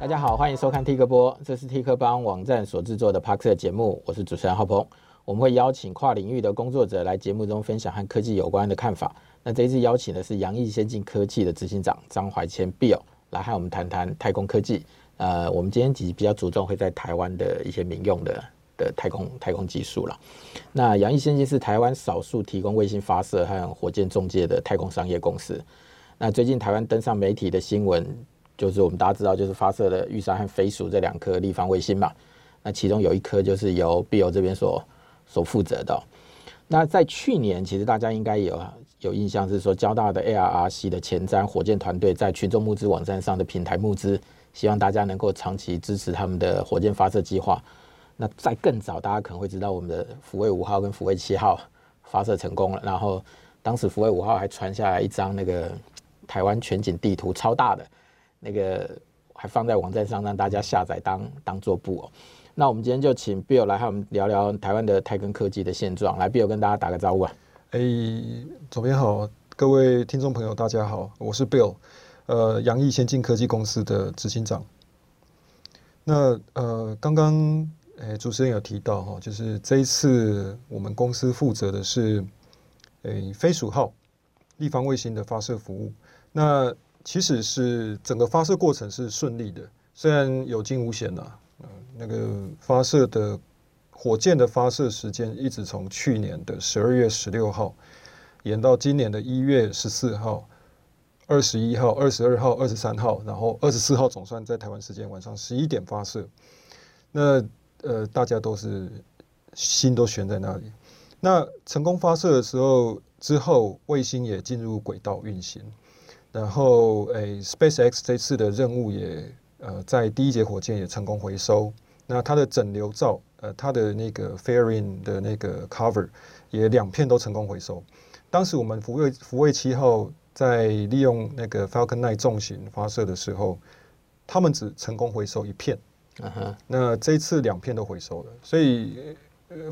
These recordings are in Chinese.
大家好，欢迎收看 T 客播，这是 T 客邦网站所制作的 Parks 的节目，我是主持人浩鹏。我们会邀请跨领域的工作者来节目中分享和科技有关的看法。那这一次邀请的是扬毅先进科技的执行长张怀谦 Bill 来和我们谈谈太空科技。呃，我们今天其实比较注重会在台湾的一些民用的的太空太空技术了。那扬毅先进是台湾少数提供卫星发射和火箭中介的太空商业公司。那最近台湾登上媒体的新闻。就是我们大家知道，就是发射了玉山和飞鼠这两颗立方卫星嘛。那其中有一颗就是由 Bill 这边所所负责的。那在去年，其实大家应该有有印象，是说交大的 ARRC 的前瞻火箭团队在群众募资网站上的平台募资，希望大家能够长期支持他们的火箭发射计划。那在更早，大家可能会知道我们的福卫五号跟福卫七号发射成功了。然后当时福卫五号还传下来一张那个台湾全景地图，超大的。那个还放在网站上让大家下载当当作布哦。那我们今天就请 Bill 来和我们聊聊台湾的太空科技的现状。来，Bill 跟大家打个招呼啊。哎，左边好，各位听众朋友，大家好，我是 Bill，呃，扬毅先进科技公司的执行长。那呃，刚刚诶主持人有提到哈，就是这一次我们公司负责的是诶飞鼠号立方卫星的发射服务。那其实是整个发射过程是顺利的，虽然有惊无险呐。嗯，那个发射的火箭的发射时间一直从去年的十二月十六号延到今年的一月十四号、二十一号、二十二号、二十三号，然后二十四号总算在台湾时间晚上十一点发射。那呃，大家都是心都悬在那里。那成功发射的时候之后，卫星也进入轨道运行。然后，诶、欸、，SpaceX 这次的任务也，呃，在第一节火箭也成功回收。那它的整流罩，呃，它的那个 fairing 的那个 cover 也两片都成功回收。当时我们福卫福卫七号在利用那个 Falcon 9重型发射的时候，他们只成功回收一片。Uh huh. 那这一次两片都回收了，所以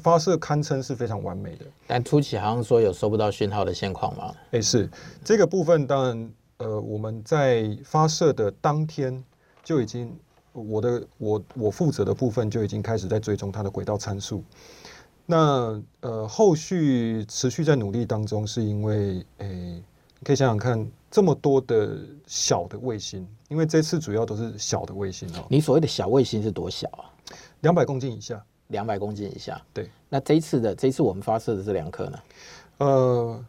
发射堪称是非常完美的。但初期好像说有收不到讯号的现况吗？诶，是这个部分当然。呃，我们在发射的当天就已经，我的我我负责的部分就已经开始在追踪它的轨道参数。那呃，后续持续在努力当中，是因为，诶，你可以想想看，这么多的小的卫星，因为这次主要都是小的卫星哦。你所谓的小卫星是多小啊？两百公斤以下。两百公斤以下。对。那这一次的这一次我们发射的这两颗呢？呃。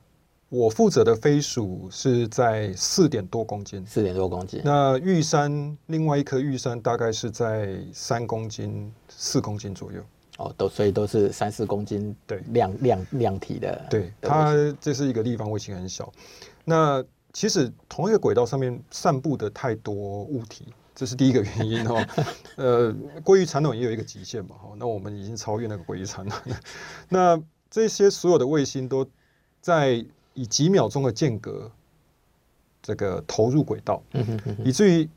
我负责的飞鼠是在四点多公斤，四点多公斤。那玉山另外一颗玉山大概是在三公斤、四公斤左右。哦，都所以都是三四公斤，对，量量量体的。对，它这是一个立方卫星，很小。那其实同一个轨道上面散布的太多物体，这是第一个原因哦。呃，鲑鱼产卵也有一个极限嘛，哈。那我们已经超越那个鲑鱼产卵。那这些所有的卫星都在。以几秒钟的间隔，这个投入轨道，以至于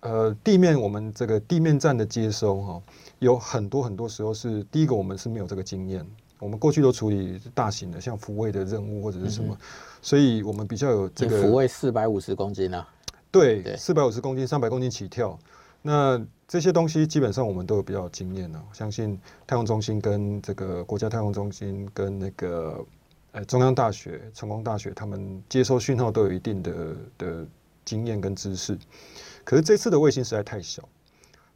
呃地面我们这个地面站的接收哈，有很多很多时候是第一个我们是没有这个经验，我们过去都处理大型的像福卫的任务或者是什么，所以我们比较有这个福卫四百五十公斤啊，对，四百五十公斤、三百公斤起跳，那这些东西基本上我们都有比较有经验了，相信太空中心跟这个国家太空中心跟那个。中央大学、成功大学，他们接收讯号都有一定的的经验跟知识。可是这次的卫星实在太小，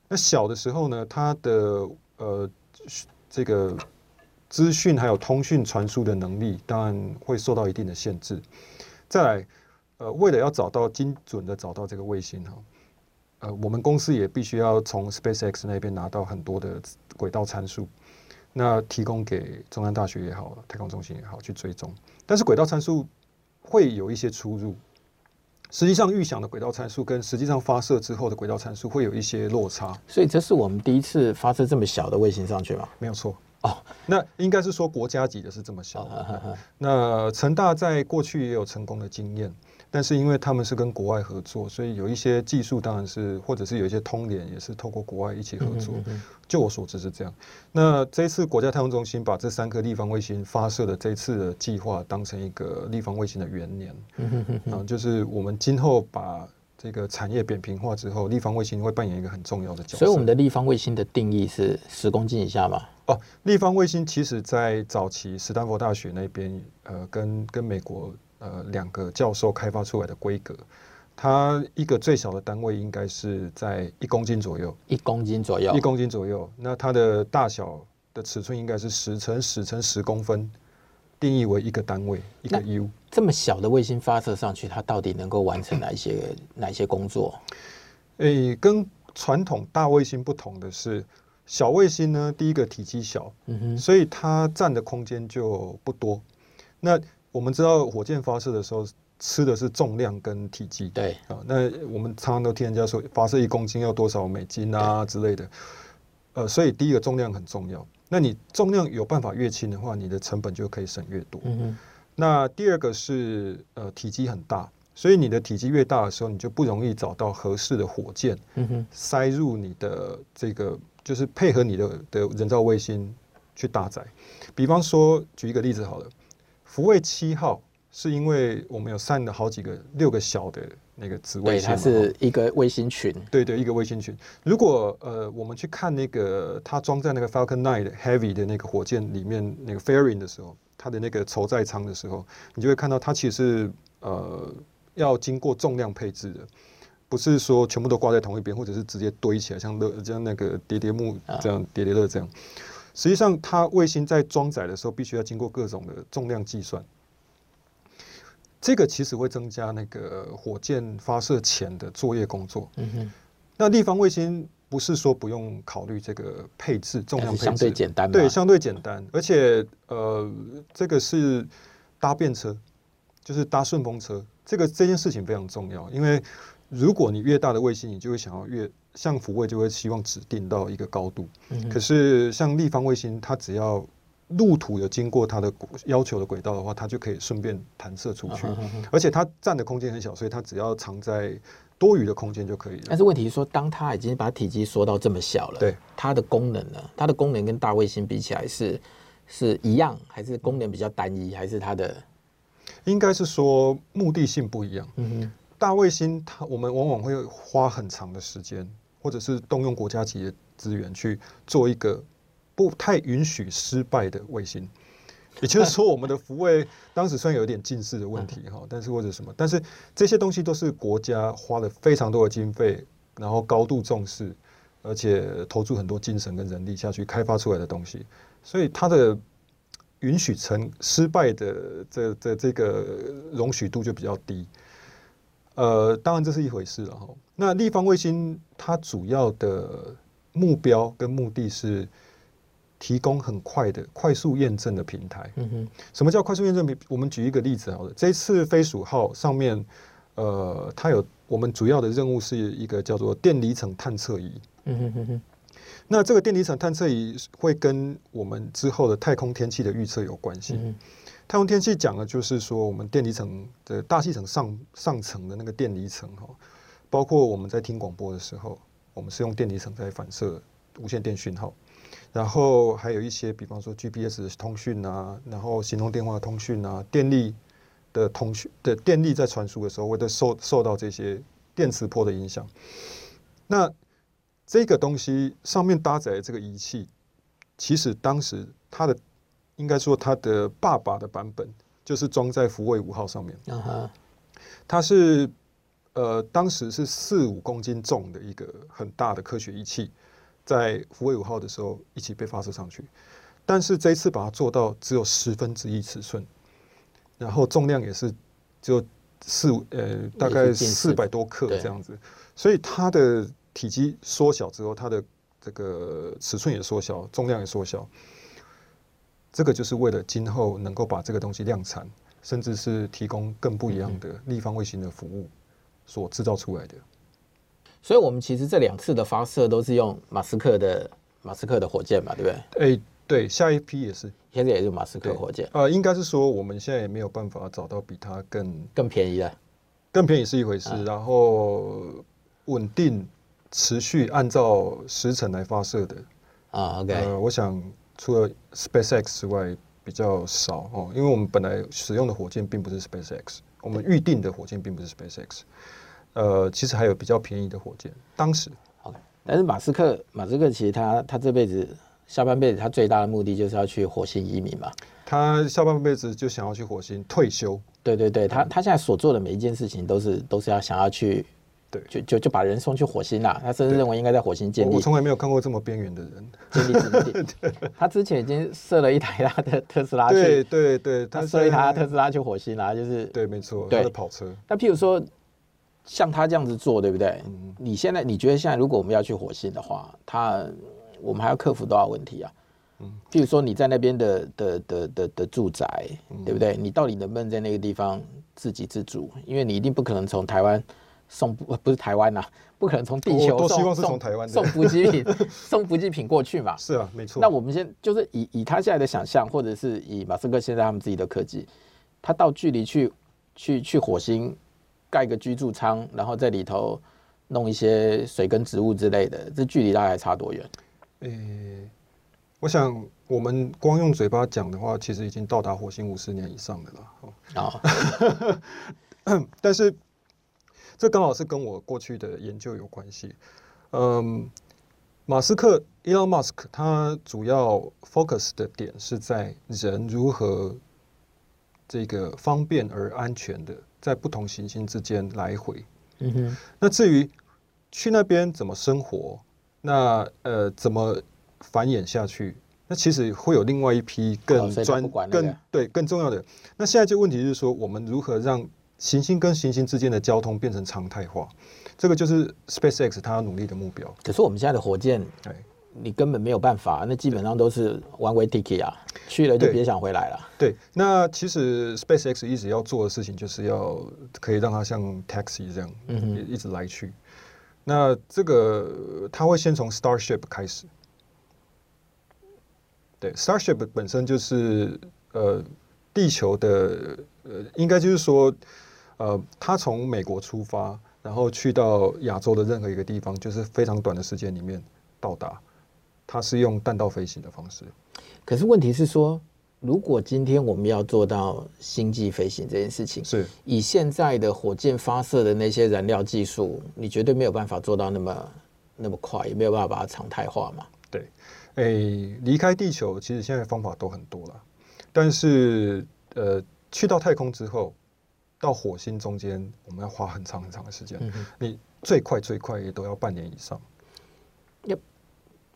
那小的时候呢，它的呃这个资讯还有通讯传输的能力，当然会受到一定的限制。再来，呃，为了要找到精准的找到这个卫星哈，呃，我们公司也必须要从 SpaceX 那边拿到很多的轨道参数。那提供给中山大学也好，太空中心也好去追踪，但是轨道参数会有一些出入。实际上预想的轨道参数跟实际上发射之后的轨道参数会有一些落差。所以这是我们第一次发射这么小的卫星上去吗？没有错哦，那应该是说国家级的是这么小。哦、那成大在过去也有成功的经验。但是因为他们是跟国外合作，所以有一些技术当然是，或者是有一些通联也是透过国外一起合作。就我所知是这样。那这一次国家太空中心把这三颗立方卫星发射的这次的计划当成一个立方卫星的元年，啊，就是我们今后把这个产业扁平化之后，立方卫星会扮演一个很重要的角色。所以我们的立方卫星的定义是十公斤以下吗？哦，立方卫星其实在早期斯坦福大学那边，呃，跟跟美国呃两个教授开发出来的规格，它一个最小的单位应该是在一公斤左右，一公斤左右，一公斤左右。那它的大小的尺寸应该是十乘十乘十公分。定义为一个单位，一个 U。这么小的卫星发射上去，它到底能够完成哪一些哪一些工作？诶、欸，跟传统大卫星不同的是，小卫星呢，第一个体积小，嗯，所以它占的空间就不多。那我们知道，火箭发射的时候吃的是重量跟体积，对啊。那我们常常都听人家说，发射一公斤要多少美金啊之类的。呃，所以第一个重量很重要。那你重量有办法越轻的话，你的成本就可以省越多。嗯哼。那第二个是呃体积很大，所以你的体积越大的时候，你就不容易找到合适的火箭，嗯哼，塞入你的这个就是配合你的的人造卫星去搭载。比方说，举一个例子好了，福卫七号是因为我们有散了好几个六个小的。那个子卫星，它是一个卫星群。对对，一个卫星群。如果呃，我们去看那个它装在那个 Falcon 9 Heavy 的那个火箭里面那个 fairing 的时候，它的那个筹载舱的时候，你就会看到它其实是呃要经过重量配置的，不是说全部都挂在同一边，或者是直接堆起来，像乐像那个叠叠木这样叠叠乐这样。实际上，它卫星在装载的时候，必须要经过各种的重量计算。这个其实会增加那个火箭发射前的作业工作。嗯哼。那立方卫星不是说不用考虑这个配置，重量配置相对简单。对，相对简单，而且呃，这个是搭便车，就是搭顺风车。这个这件事情非常重要，因为如果你越大的卫星，你就会想要越像福卫就会希望指定到一个高度。嗯。可是像立方卫星，它只要路途有经过它的要求的轨道的话，它就可以顺便弹射出去，而且它占的空间很小，所以它只要藏在多余的空间就可以了。但是问题是说，当它已经把体积缩到这么小了，对它的功能呢？它的功能跟大卫星比起来是是一样，还是功能比较单一，还是它的？应该是说目的性不一样。嗯哼，大卫星它我们往往会花很长的时间，或者是动用国家级的资源去做一个。不太允许失败的卫星，也就是说，我们的福卫当时虽然有点近视的问题 哈，但是或者什么，但是这些东西都是国家花了非常多的经费，然后高度重视，而且投注很多精神跟人力下去开发出来的东西，所以它的允许成失败的这这这个容许度就比较低。呃，当然这是一回事了哈。那立方卫星它主要的目标跟目的是。提供很快的快速验证的平台。嗯哼，什么叫快速验证平？我们举一个例子好了，这次飞鼠号上面，呃，它有我们主要的任务是一个叫做电离层探测仪。嗯哼哼哼。那这个电离层探测仪会跟我们之后的太空天气的预测有关系。嗯哼。太空天气讲的就是说，我们电离层的大气层上上层的那个电离层哈，包括我们在听广播的时候，我们是用电离层在反射无线电讯号。然后还有一些，比方说 GPS 的通讯啊，然后行动电话的通讯啊，电力的通讯的电力在传输的时候，会都受受到这些电磁波的影响。那这个东西上面搭载的这个仪器，其实当时它的应该说它的爸爸的版本，就是装在福卫五号上面。它是呃当时是四五公斤重的一个很大的科学仪器。在福卫五号的时候一起被发射上去，但是这一次把它做到只有十分之一尺寸，然后重量也是就四呃大概四百多克这样子，所以它的体积缩小之后，它的这个尺寸也缩小，重量也缩小。这个就是为了今后能够把这个东西量产，甚至是提供更不一样的立方卫星的服务所制造出来的。所以，我们其实这两次的发射都是用马斯克的马斯克的火箭嘛，对不对？哎、欸，对，下一批也是，现在也是马斯克火箭。呃，应该是说我们现在也没有办法找到比它更更便宜的，更便宜是一回事，啊、然后稳定持续按照时辰来发射的啊。OK，呃，我想除了 SpaceX 之外比较少哦，因为我们本来使用的火箭并不是 SpaceX，我们预定的火箭并不是 SpaceX。呃，其实还有比较便宜的火箭。当时，OK，但是马斯克，马斯克其实他他这辈子下半辈子他最大的目的就是要去火星移民嘛。他下半辈子就想要去火星退休。对对对，他他现在所做的每一件事情都是都是要想要去。对，就就就把人送去火星了。他甚至认为应该在火星建立。我从来没有看过这么边缘的人 建立基地。他之前已经射了一台他的特斯拉去。对对对，他射一台特斯拉去火星啦，就是对，没错，他的跑车。那譬如说，像他这样子做，对不对？嗯。你现在你觉得现在如果我们要去火星的话，他我们还要克服多少问题啊？嗯。譬如说你在那边的的的的的住宅，对不对？你到底能不能在那个地方自给自足？因为你一定不可能从台湾。送不不是台湾呐，不可能从地球送送台湾送补给品 送补给品过去嘛？是啊，没错。那我们先就是以以他现在的想象，或者是以马斯克现在他们自己的科技，他到距离去去去火星盖个居住舱，然后在里头弄一些水跟植物之类的，这距离大概差多远？呃、欸，我想我们光用嘴巴讲的话，其实已经到达火星五十年以上的了。啊，哦、但是。这刚好是跟我过去的研究有关系。嗯，马斯克 Elon Musk 他主要 focus 的点是在人如何这个方便而安全的在不同行星之间来回。嗯哼。那至于去那边怎么生活，那呃怎么繁衍下去，那其实会有另外一批更专、更对更重要的。那现在这个问题就是说，我们如何让行星跟行星之间的交通变成常态化，这个就是 SpaceX 它要努力的目标。可是我们现在的火箭，你根本没有办法，那基本上都是 one way ticket 啊，去了就别想回来了。对，那其实 SpaceX 一直要做的事情，就是要可以让它像 taxi 这样，嗯，一直来去。那这个它会先从 Starship 开始，对，Starship 本身就是呃地球的呃，应该就是说。呃，他从美国出发，然后去到亚洲的任何一个地方，就是非常短的时间里面到达。他是用弹道飞行的方式。可是问题是说，如果今天我们要做到星际飞行这件事情，是以现在的火箭发射的那些燃料技术，你绝对没有办法做到那么那么快，也没有办法把它常态化嘛？对，诶，离开地球其实现在方法都很多了，但是呃，去到太空之后。到火星中间，我们要花很长很长的时间。嗯、你最快最快也都要半年以上。要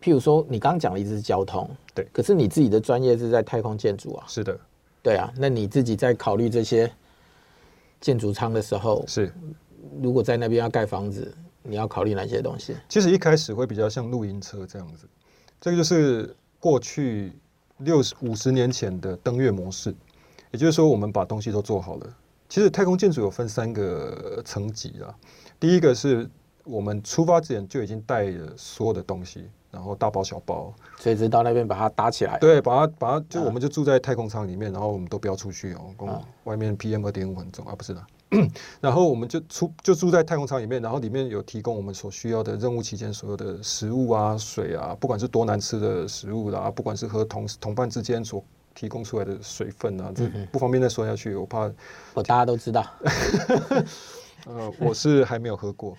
譬如说，你刚刚讲的一直是交通，对。可是你自己的专业是在太空建筑啊。是的。对啊，那你自己在考虑这些建筑舱的时候，是。如果在那边要盖房子，你要考虑哪些东西？其实一开始会比较像露营车这样子，这个就是过去六十五十年前的登月模式。也就是说，我们把东西都做好了。其实太空建筑有分三个层级啊。第一个是我们出发之前就已经带了所有的东西，然后大包小包，随时到那边把它搭起来。对，把它把它就我们就住在太空舱里面，然后我们都不要出去哦。外面 PM 二点五很重啊，不是的。然后我们就出就住在太空舱里面，然后里面有提供我们所需要的任务期间所有的食物啊、水啊，不管是多难吃的食物啦，不管是和同同伴之间所。提供出来的水分啊，这不方便再说下去，我怕我大家都知道。呃，我是还没有喝过，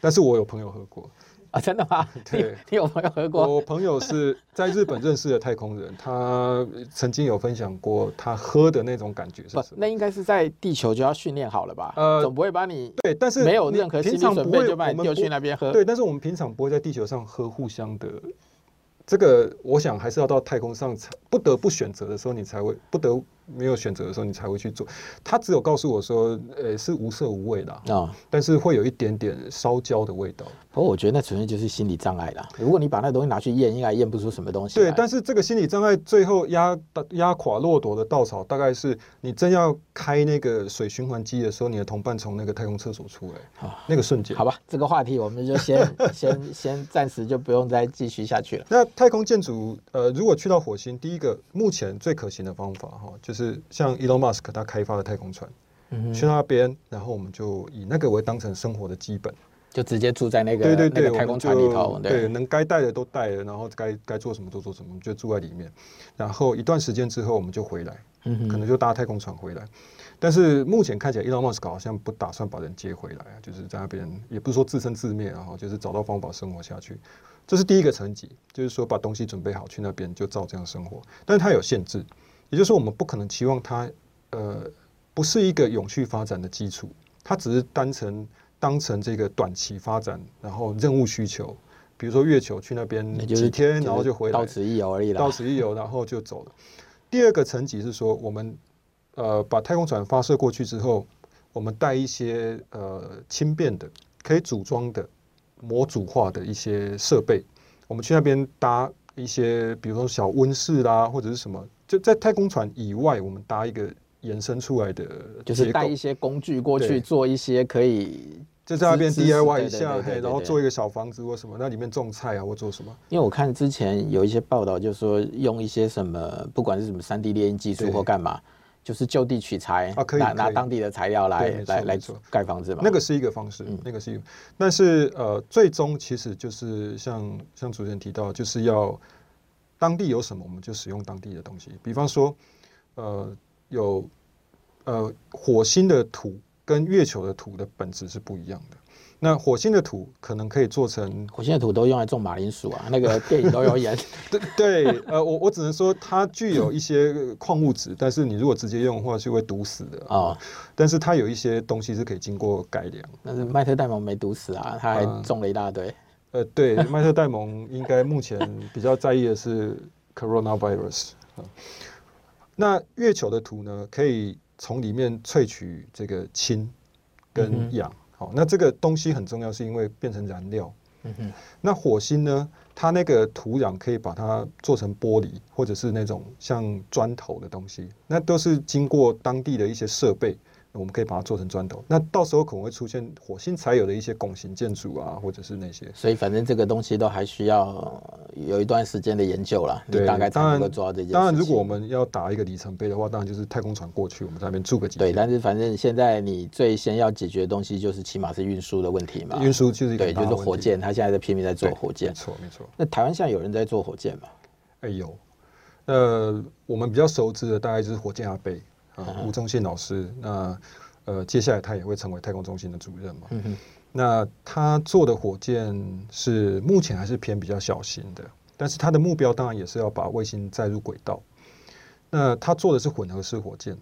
但是我有朋友喝过啊，真的吗？对，你有朋友喝过？我朋友是在日本认识的太空人，他曾经有分享过他喝的那种感觉是什么？那应该是在地球就要训练好了吧？呃，总不会把你对，但是没有任何心理准备就把你丢去那边喝。对，但是我们平常不会在地球上喝互相的。这个我想还是要到太空上才不得不选择的时候，你才会不得没有选择的时候，你才会去做。他只有告诉我说，呃，是无色无味的啊，哦，但是会有一点点烧焦的味道。不过我觉得那纯粹就是心理障碍啦。如果你把那东西拿去验，应该验不出什么东西。对，但是这个心理障碍最后压压垮骆驼的稻草，大概是你真要开那个水循环机的时候，你的同伴从那个太空厕所出来，哦，那个瞬间。好吧，这个话题我们就先 先先暂时就不用再继续下去了。那太空建筑，呃，如果去到火星，第一个目前最可行的方法哈，就是像 Elon Musk 他开发的太空船，嗯，去那边，然后我们就以那个为当成生活的基本，就直接住在那个对对对，那个太空船里头，对，能该带的都带了，然后该该做什么都做什么，就住在里面。然后一段时间之后，我们就回来，嗯，可能就搭太空船回来。但是目前看起来，Elon Musk 好像不打算把人接回来啊，就是在那边，也不是说自生自灭，然后就是找到方法生活下去。这是第一个层级，就是说把东西准备好去那边就照这样生活。但是它有限制，也就是说我们不可能期望它，呃，不是一个永续发展的基础，它只是单纯。当成这个短期发展，然后任务需求，比如说月球去那边几天，然后就回来，到此一游而已了。到此一游，然后就走了。第二个层级是说，我们呃把太空船发射过去之后，我们带一些呃轻便的、可以组装的、模组化的一些设备，我们去那边搭一些，比如说小温室啦，或者是什么，就在太空船以外，我们搭一个延伸出来的，就是带一些工具过去做一些可以。就在那边 DIY 一下，嘿，然后做一个小房子或什么，那里面种菜啊，或做什么？因为我看之前有一些报道，就是说用一些什么，不管是什么三 D 列印技术或干嘛，就是就地取材啊，可以拿拿当地的材料来来来盖房子嘛。那个是一个方式，那个是一个，但是呃，最终其实就是像像主持人提到，就是要当地有什么，我们就使用当地的东西。比方说，呃，有呃火星的土。跟月球的土的本质是不一样的。那火星的土可能可以做成，火星的土都用来种马铃薯啊，那个 电影都有演。对对，呃，我我只能说它具有一些矿物质，但是你如果直接用的话是会毒死的啊。哦、但是它有一些东西是可以经过改良。但是麦特戴蒙没毒死啊，他还种了一大堆。呃，对，麦特戴蒙应该目前比较在意的是 coronavirus。那月球的土呢，可以。从里面萃取这个氢跟氧，好，那这个东西很重要，是因为变成燃料。嗯哼，那火星呢，它那个土壤可以把它做成玻璃，或者是那种像砖头的东西，那都是经过当地的一些设备。我们可以把它做成砖头，那到时候可能会出现火星才有的一些拱形建筑啊，或者是那些。所以反正这个东西都还需要有一段时间的研究了。对，大概才能够做到这件事。当然，如果我们要打一个里程碑的话，当然就是太空船过去，我们在那边住个几天。对，但是反正现在你最先要解决的东西就是起码是运输的问题嘛。运输就是对，就是火箭，他现在在拼命在做火箭。没错，没错。那台湾现在有人在做火箭吗？哎有，呃，我们比较熟知的大概就是火箭阿伯啊，吴宗宪老师那。呃，接下来他也会成为太空中心的主任嘛？那他做的火箭是目前还是偏比较小型的，但是他的目标当然也是要把卫星载入轨道。那他做的是混合式火箭。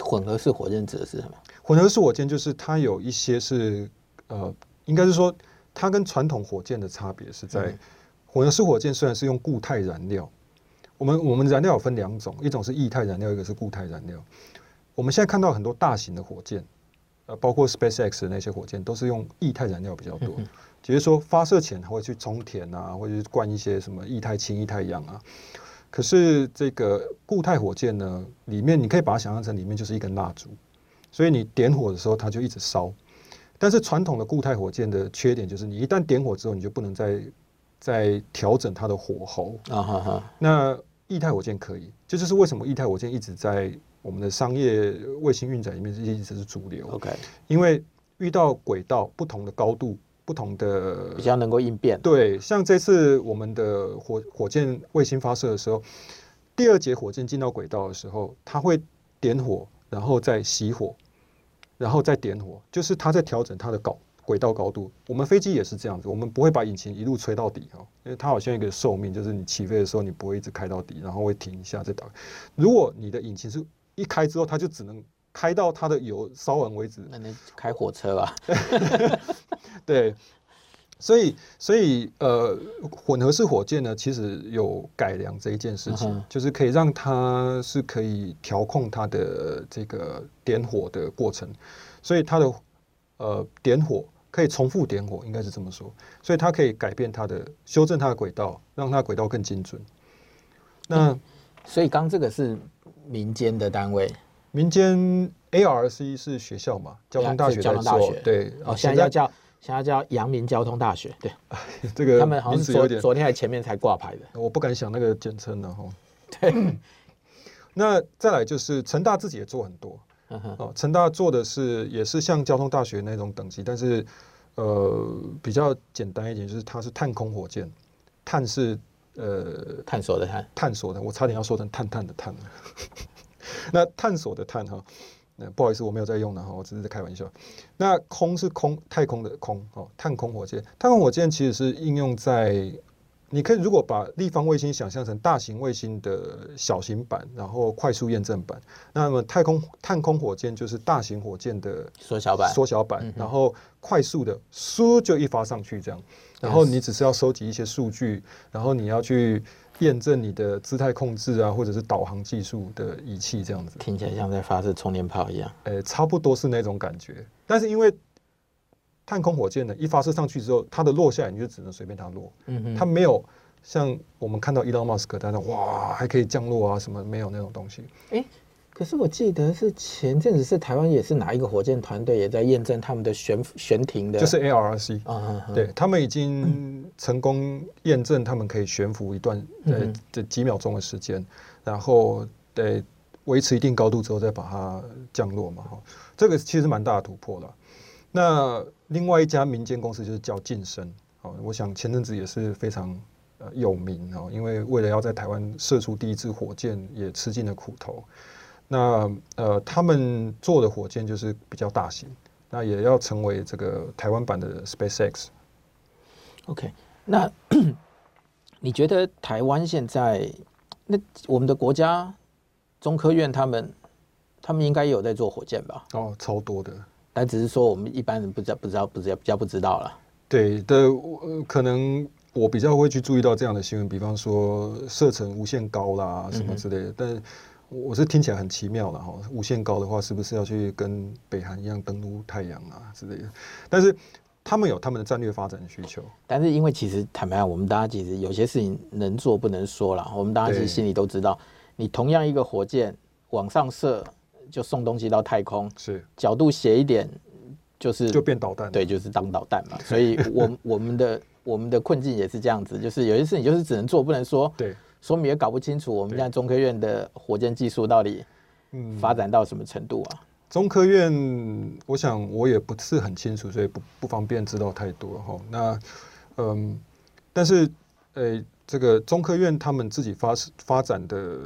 混合式火箭指的是什么？混合式火箭就是它有一些是呃，应该是说它跟传统火箭的差别是在混合式火箭虽然是用固态燃料，我们我们燃料有分两种，一种是液态燃料，一个是固态燃料。我们现在看到很多大型的火箭，呃，包括 SpaceX 的那些火箭，都是用液态燃料比较多。只是说发射前会去充填啊，或者是灌一些什么液态氢、液态氧啊。可是这个固态火箭呢，里面你可以把它想象成里面就是一根蜡烛，所以你点火的时候它就一直烧。但是传统的固态火箭的缺点就是，你一旦点火之后，你就不能再再调整它的火候啊。哈哈。那液态火箭可以，这就是为什么液态火箭一直在。我们的商业卫星运载里面是一直是主流，OK，因为遇到轨道不同的高度、不同的比较能够应变。对，像这次我们的火火箭卫星发射的时候，第二节火箭进到轨道的时候，它会点火，然后再熄火，然后再点火，就是它在调整它的高轨道高度。我们飞机也是这样子，我们不会把引擎一路吹到底哦，因为它好像一个寿命，就是你起飞的时候你不会一直开到底，然后会停一下再打。如果你的引擎是一开之后，它就只能开到它的油烧完为止。那你开火车吧。对，所以所以呃，混合式火箭呢，其实有改良这一件事情，uh. 就是可以让它是可以调控它的这个点火的过程，所以它的呃点火可以重复点火，应该是这么说，所以它可以改变它的修正它的轨道，让它轨道更精准。那、嗯、所以刚这个是。民间的单位，民间 ARC 是学校嘛？交通大学在做，对，哦，现在叫现在叫阳明交通大学，对，这个他们好像是昨昨天还前面才挂牌的，我不敢想那个简称了哈。对，那再来就是成大自己也做很多，哦，成大做的是也是像交通大学那种等级，但是呃，比较简单一点，就是它是探空火箭，探是呃探索的探，探索的，我差点要说成探探的探。那探索的探哈，那不好意思，我没有在用的哈，我只是在开玩笑。那空是空，太空的空哦，探空火箭，探空火箭其实是应用在。你可以如果把立方卫星想象成大型卫星的小型版，然后快速验证版，那么太空探空火箭就是大型火箭的缩小版，缩小版，然后快速的输就一发上去这样，然后你只是要收集一些数据，然后你要去验证你的姿态控制啊，或者是导航技术的仪器这样子，听起来像在发射充电炮一样，呃，差不多是那种感觉，但是因为。探空火箭呢，一发射上去之后，它的落下来你就只能随便它落，嗯哼，它没有像我们看到伊隆马斯克，他说哇还可以降落啊什么，没有那种东西。哎，可是我记得是前阵子是台湾也是哪一个火箭团队也在验证他们的悬悬停的，就是 ARRC 啊，对他们已经成功验证他们可以悬浮一段呃这几秒钟的时间，然后得维持一定高度之后再把它降落嘛哈，这个其实蛮大的突破了。那另外一家民间公司就是叫晋升，哦，我想前阵子也是非常呃有名哦，因为为了要在台湾射出第一支火箭，也吃尽了苦头。那呃，他们做的火箭就是比较大型，那也要成为这个台湾版的 SpaceX。OK，那 你觉得台湾现在那我们的国家中科院他们他们应该有在做火箭吧？哦，超多的。但只是说，我们一般人不知道，不知道，不知道，比较不知道了。对的，可能我比较会去注意到这样的新闻，比方说射程无限高啦，什么之类的。嗯、但我是听起来很奇妙了哈，无限高的话，是不是要去跟北韩一样登陆太阳啊之类的？但是他们有他们的战略发展需求。但是因为其实坦白讲，我们大家其实有些事情能做不能说了。我们大家其实心里都知道，你同样一个火箭往上射。就送东西到太空，是角度斜一点，就是就变导弹，对，就是当导弹嘛。所以我，我我们的我们的困境也是这样子，就是有些事情就是只能做，不能说。对，说明也搞不清楚我们现在中科院的火箭技术到底发展到什么程度啊？中科院，我想我也不是很清楚，所以不不方便知道太多哈。那嗯，但是呃。欸这个中科院他们自己发发展的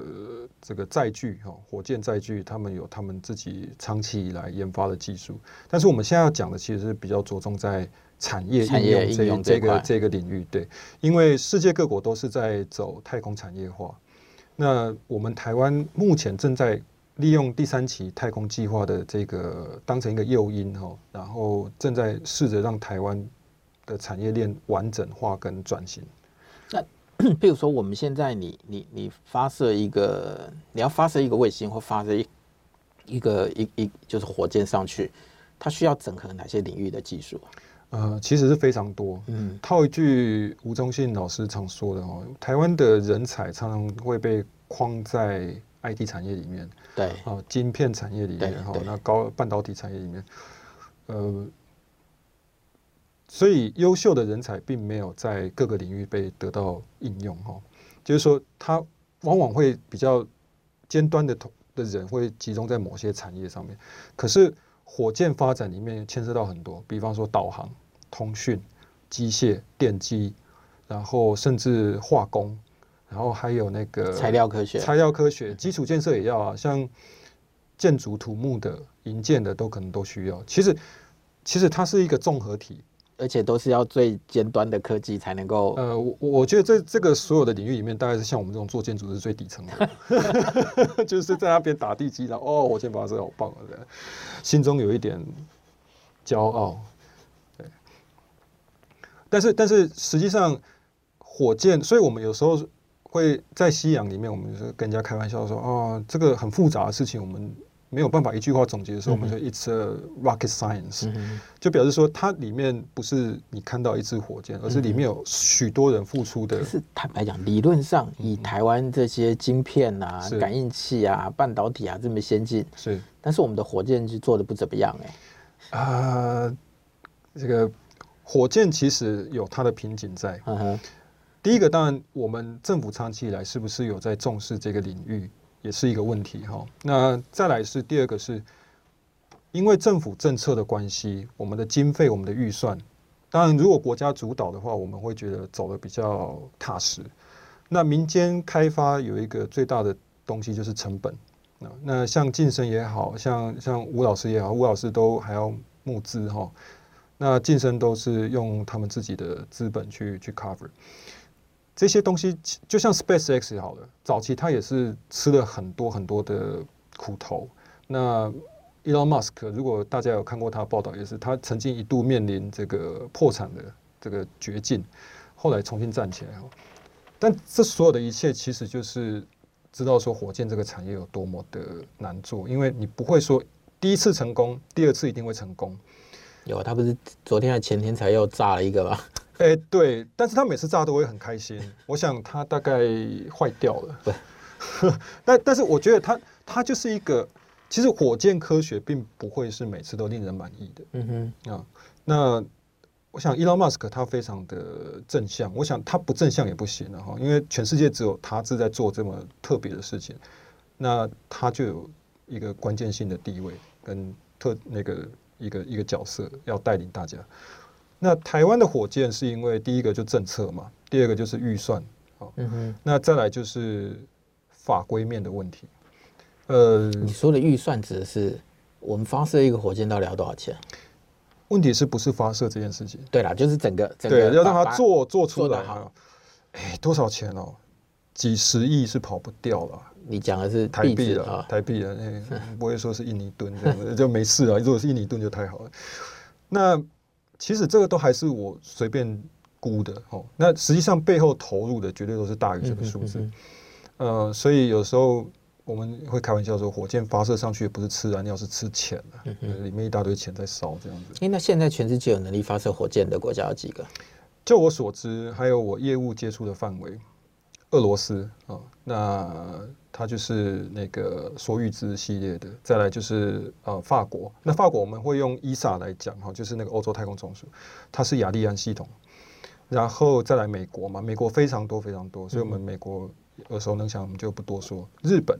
这个载具哈，火箭载具，他们有他们自己长期以来研发的技术。但是我们现在要讲的其实是比较着重在产业应用这个这个领域，对，因为世界各国都是在走太空产业化。那我们台湾目前正在利用第三期太空计划的这个当成一个诱因哈，然后正在试着让台湾的产业链完整化跟转型。那 比如说，我们现在你你你发射一个，你要发射一个卫星或发射一一个一一就是火箭上去，它需要整合哪些领域的技术？呃，其实是非常多。嗯，套一句吴宗宪老师常说的哦，台湾的人才常常会被框在 IT 产业里面，对，哦，晶片产业里面，哈，那高半导体产业里面，呃。所以，优秀的人才并没有在各个领域被得到应用，哈，就是说，他往往会比较尖端的的人会集中在某些产业上面。可是，火箭发展里面牵涉到很多，比方说导航、通讯、机械、电机，然后甚至化工，然后还有那个材料科学、材料科学、基础建设也要啊，像建筑、土木的、营建的都可能都需要。其实，其实它是一个综合体。而且都是要最尖端的科技才能够。呃，我我觉得这这个所有的领域里面，大概是像我们这种做建筑是最底层的，就是在那边打地基，然后哦，火箭发射好棒啊，心中有一点骄傲。对，但是但是实际上火箭，所以我们有时候会在西洋里面，我们就是跟人家开玩笑说，哦，这个很复杂的事情，我们。没有办法一句话总结的时候，我们说 It's a rocket science，就表示说它里面不是你看到一支火箭，而是里面有许多人付出的。是坦白讲，理论上以台湾这些晶片啊、感应器啊、半导体啊这么先进，是，但是我们的火箭就做的不怎么样哎。啊，这个火箭其实有它的瓶颈在。嗯哼第一个，当然我们政府长期以来是不是有在重视这个领域？也是一个问题哈。那再来是第二个，是因为政府政策的关系，我们的经费、我们的预算当然，如果国家主导的话，我们会觉得走得比较踏实。那民间开发有一个最大的东西就是成本。那像晋升也好像像吴老师也好，吴老师都还要募资哈。那晋升都是用他们自己的资本去去 cover 这些东西，就像 SpaceX 也好了，早期他也是吃了很多很多的苦头。那 Elon Musk 如果大家有看过他的报道，也是他曾经一度面临这个破产的这个绝境，后来重新站起来。但这所有的一切，其实就是知道说火箭这个产业有多么的难做，因为你不会说第一次成功，第二次一定会成功。有，他不是昨天还前天才又炸了一个吗？哎、欸，对，但是他每次炸都会很开心。我想他大概坏掉了。对，但但是我觉得他他就是一个，其实火箭科学并不会是每次都令人满意的。嗯哼啊，那我想 Elon Musk 他非常的正向，我想他不正向也不行了哈，因为全世界只有他是在做这么特别的事情，那他就有一个关键性的地位跟特那个。一个一个角色要带领大家。那台湾的火箭是因为第一个就政策嘛，第二个就是预算，好，嗯哼，那再来就是法规面的问题。呃，你说的预算指的是我们发射一个火箭到底要多少钱？问题是不是发射这件事情？对啦，就是整个整个对，要让它做做出来。哎，多少钱哦？几十亿是跑不掉了。你讲的是台币了，台币了，不会说是印尼盾这样子就没事了。如果是印尼盾就太好了。那其实这个都还是我随便估的哦。那实际上背后投入的绝对都是大于这个数字。呃，所以有时候我们会开玩笑说，火箭发射上去不是吃燃料，是吃钱了，里面一大堆钱在烧这样子。哎，那现在全世界有能力发射火箭的国家有几个？就我所知，还有我业务接触的范围，俄罗斯啊，那。它就是那个索宇兹系列的，再来就是呃法国。那法国我们会用 ESA 来讲哈，就是那个欧洲太空总署，它是雅利安系统。然后再来美国嘛，美国非常多非常多，所以我们美国耳熟能详，我们就不多说。日本，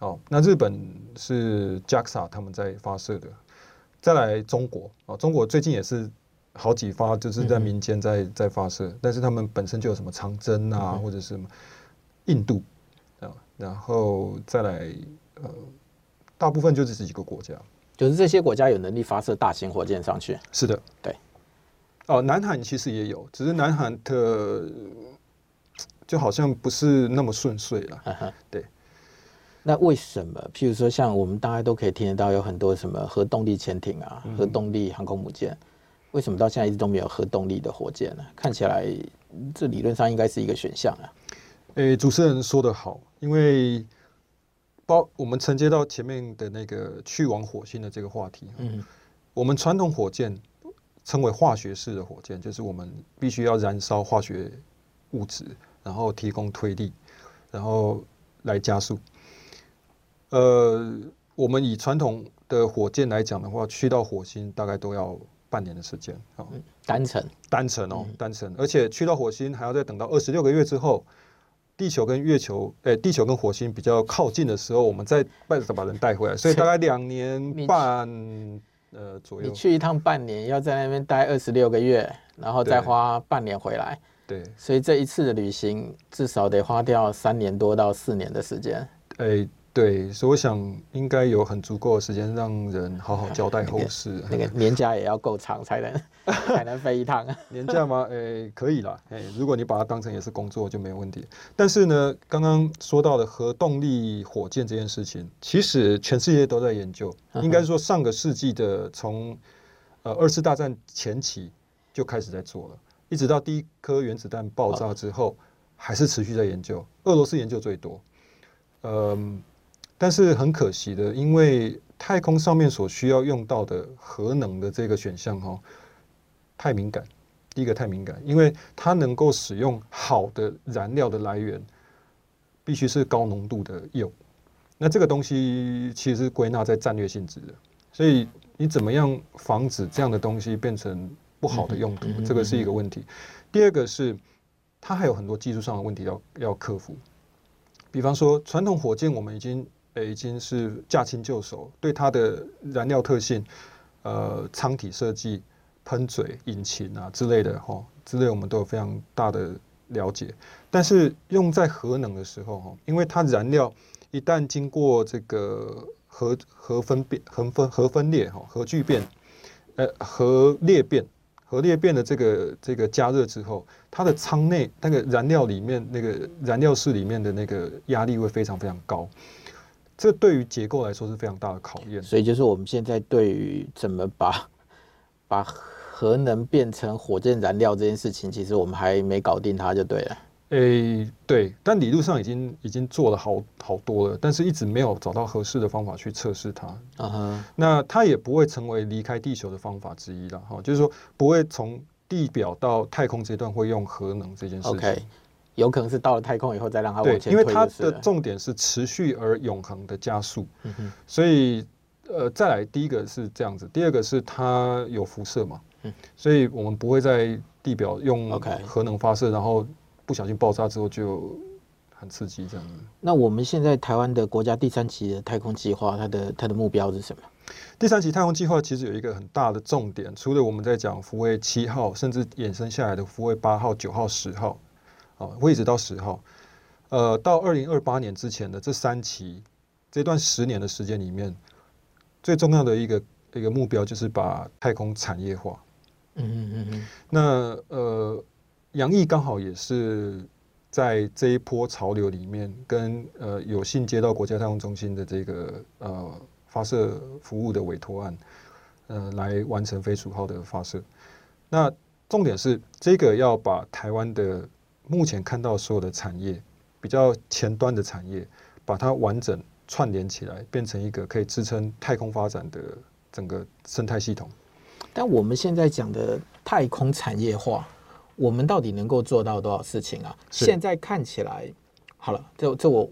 哦，那日本是 JAXA 他们在发射的。再来中国啊，中国最近也是好几发，就是在民间在在发射，但是他们本身就有什么长征啊，或者是什么印度。然后再来，呃，大部分就这几个国家，就是这些国家有能力发射大型火箭上去。是的，对。哦，南韩其实也有，只是南韩的就好像不是那么顺遂了。对。那为什么？譬如说，像我们大家都可以听得到，有很多什么核动力潜艇啊，嗯、核动力航空母舰，为什么到现在一直都没有核动力的火箭呢？看起来这理论上应该是一个选项啊。诶，主持人说的好，因为包我们承接到前面的那个去往火星的这个话题。嗯，我们传统火箭称为化学式的火箭，就是我们必须要燃烧化学物质，然后提供推力，然后来加速。呃，我们以传统的火箭来讲的话，去到火星大概都要半年的时间啊。单程，单程哦，单程，而且去到火星还要再等到二十六个月之后。地球跟月球，哎、欸，地球跟火星比较靠近的时候，我们再慢着把人带回来，所以大概两年半呃左右。你去一趟半年，要在那边待二十六个月，然后再花半年回来。对，所以这一次的旅行至少得花掉三年多到四年的时间。哎、欸。对，所以我想应该有很足够的时间让人好好交代 后事。那个、那个年假也要够长才能 才能飞一趟。年假吗？诶，可以啦。诶，如果你把它当成也是工作就没有问题。但是呢，刚刚说到的核动力火箭这件事情，其实全世界都在研究。应该说上个世纪的从呃二次大战前期就开始在做了，一直到第一颗原子弹爆炸之后，还是持续在研究。俄罗斯研究最多。嗯。但是很可惜的，因为太空上面所需要用到的核能的这个选项哈，太敏感。第一个太敏感，因为它能够使用好的燃料的来源，必须是高浓度的铀。那这个东西其实是归纳在战略性质的，所以你怎么样防止这样的东西变成不好的用途，这个是一个问题。第二个是它还有很多技术上的问题要要克服，比方说传统火箭我们已经呃。已经是驾轻就熟，对它的燃料特性、呃，舱体设计，喷嘴引擎啊之类的哈，之类我们都有非常大的了解。但是用在核能的时候哈，因为它燃料一旦经过这个核核分变、核分核分裂哈、核聚变、呃核裂变、核裂变的这个这个加热之后，它的舱内那个燃料里面那个燃料室里面的那个压力会非常非常高。这对于结构来说是非常大的考验，所以就是我们现在对于怎么把把核能变成火箭燃料这件事情，其实我们还没搞定它就对了。诶，对，但理论上已经已经做了好好多了，但是一直没有找到合适的方法去测试它。嗯哼，那它也不会成为离开地球的方法之一了哈，就是说不会从地表到太空阶段会用核能这件事情。Okay. 有可能是到了太空以后再让它往前，因为它的重点是持续而永恒的加速，嗯、所以呃，再来第一个是这样子，第二个是它有辐射嘛，嗯，所以我们不会在地表用核能发射，然后不小心爆炸之后就很刺激这样子。那我们现在台湾的国家第三期的太空计划，它的它的目标是什么？第三期太空计划其实有一个很大的重点，除了我们在讲福卫七号，甚至衍生下来的福卫八号、九号、十号。啊，会一直到十号，呃，到二零二八年之前的这三期，这段十年的时间里面，最重要的一个一个目标就是把太空产业化。嗯嗯嗯嗯。那呃，杨毅刚好也是在这一波潮流里面，跟呃有幸接到国家太空中心的这个呃发射服务的委托案，呃，来完成飞鼠号的发射。那重点是这个要把台湾的目前看到所有的产业，比较前端的产业，把它完整串联起来，变成一个可以支撑太空发展的整个生态系统。但我们现在讲的太空产业化，我们到底能够做到多少事情啊？现在看起来，好了，这这我。